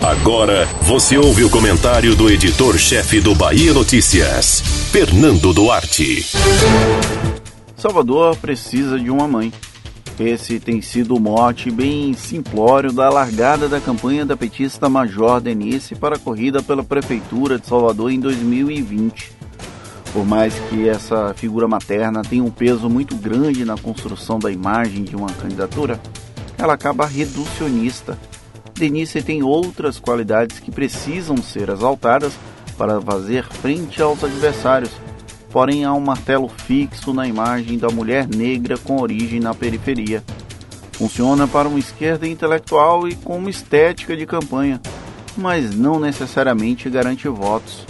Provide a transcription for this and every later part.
Agora você ouve o comentário do editor-chefe do Bahia Notícias, Fernando Duarte. Salvador precisa de uma mãe. Esse tem sido o mote bem simplório da largada da campanha da petista Major Denise para a corrida pela Prefeitura de Salvador em 2020. Por mais que essa figura materna tenha um peso muito grande na construção da imagem de uma candidatura, ela acaba reducionista. Denise tem outras qualidades que precisam ser exaltadas para fazer frente aos adversários porém há um martelo fixo na imagem da mulher negra com origem na periferia. Funciona para uma esquerda intelectual e com uma estética de campanha, mas não necessariamente garante votos.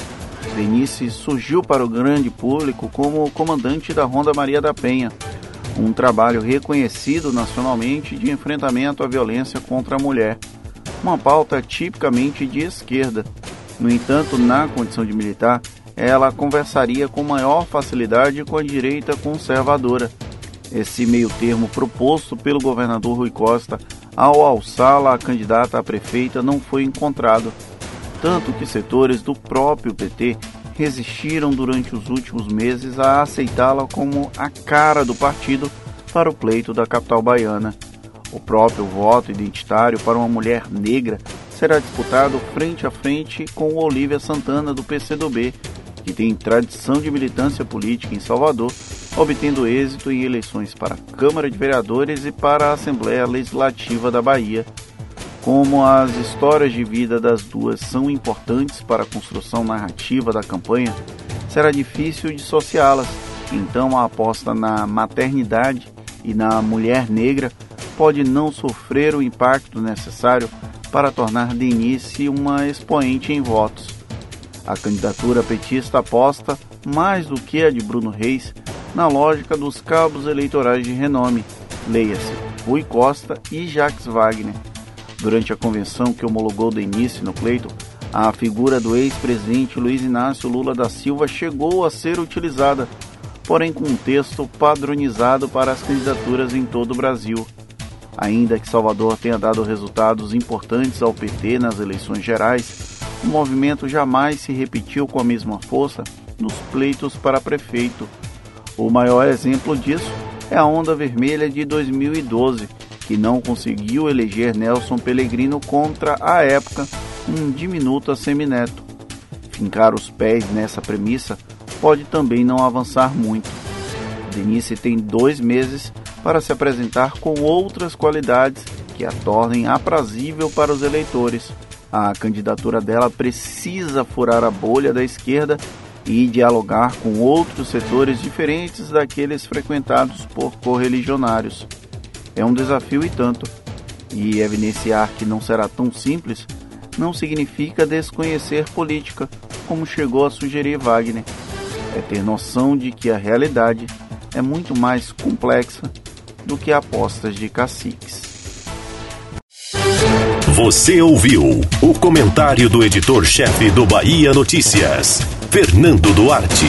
Denise surgiu para o grande público como comandante da Ronda Maria da Penha, um trabalho reconhecido nacionalmente de enfrentamento à violência contra a mulher, uma pauta tipicamente de esquerda. No entanto, na condição de militar, ela conversaria com maior facilidade com a direita conservadora. Esse meio termo proposto pelo governador Rui Costa ao alçá-la a candidata a prefeita não foi encontrado, tanto que setores do próprio PT resistiram durante os últimos meses a aceitá-la como a cara do partido para o pleito da capital baiana. O próprio voto identitário para uma mulher negra será disputado frente a frente com Olívia Santana do PCdoB, que tem tradição de militância política em Salvador, obtendo êxito em eleições para a Câmara de Vereadores e para a Assembleia Legislativa da Bahia. Como as histórias de vida das duas são importantes para a construção narrativa da campanha, será difícil dissociá-las. Então, a aposta na maternidade e na mulher negra pode não sofrer o impacto necessário para tornar Denise uma expoente em votos. A candidatura petista aposta, mais do que a de Bruno Reis, na lógica dos cabos eleitorais de renome, leia-se Rui Costa e Jacques Wagner. Durante a convenção que homologou Denise no pleito, a figura do ex-presidente Luiz Inácio Lula da Silva chegou a ser utilizada, porém com um texto padronizado para as candidaturas em todo o Brasil. Ainda que Salvador tenha dado resultados importantes ao PT nas eleições gerais, o movimento jamais se repetiu com a mesma força nos pleitos para prefeito. O maior exemplo disso é a Onda Vermelha de 2012, que não conseguiu eleger Nelson Pellegrino contra, à época, um diminuto semineto. Fincar os pés nessa premissa pode também não avançar muito. Denise tem dois meses para se apresentar com outras qualidades que a tornem aprazível para os eleitores a candidatura dela precisa furar a bolha da esquerda e dialogar com outros setores diferentes daqueles frequentados por correligionários. É um desafio e tanto, e evidenciar que não será tão simples não significa desconhecer política, como chegou a sugerir Wagner. É ter noção de que a realidade é muito mais complexa do que apostas de caciques. Você ouviu o comentário do editor-chefe do Bahia Notícias, Fernando Duarte.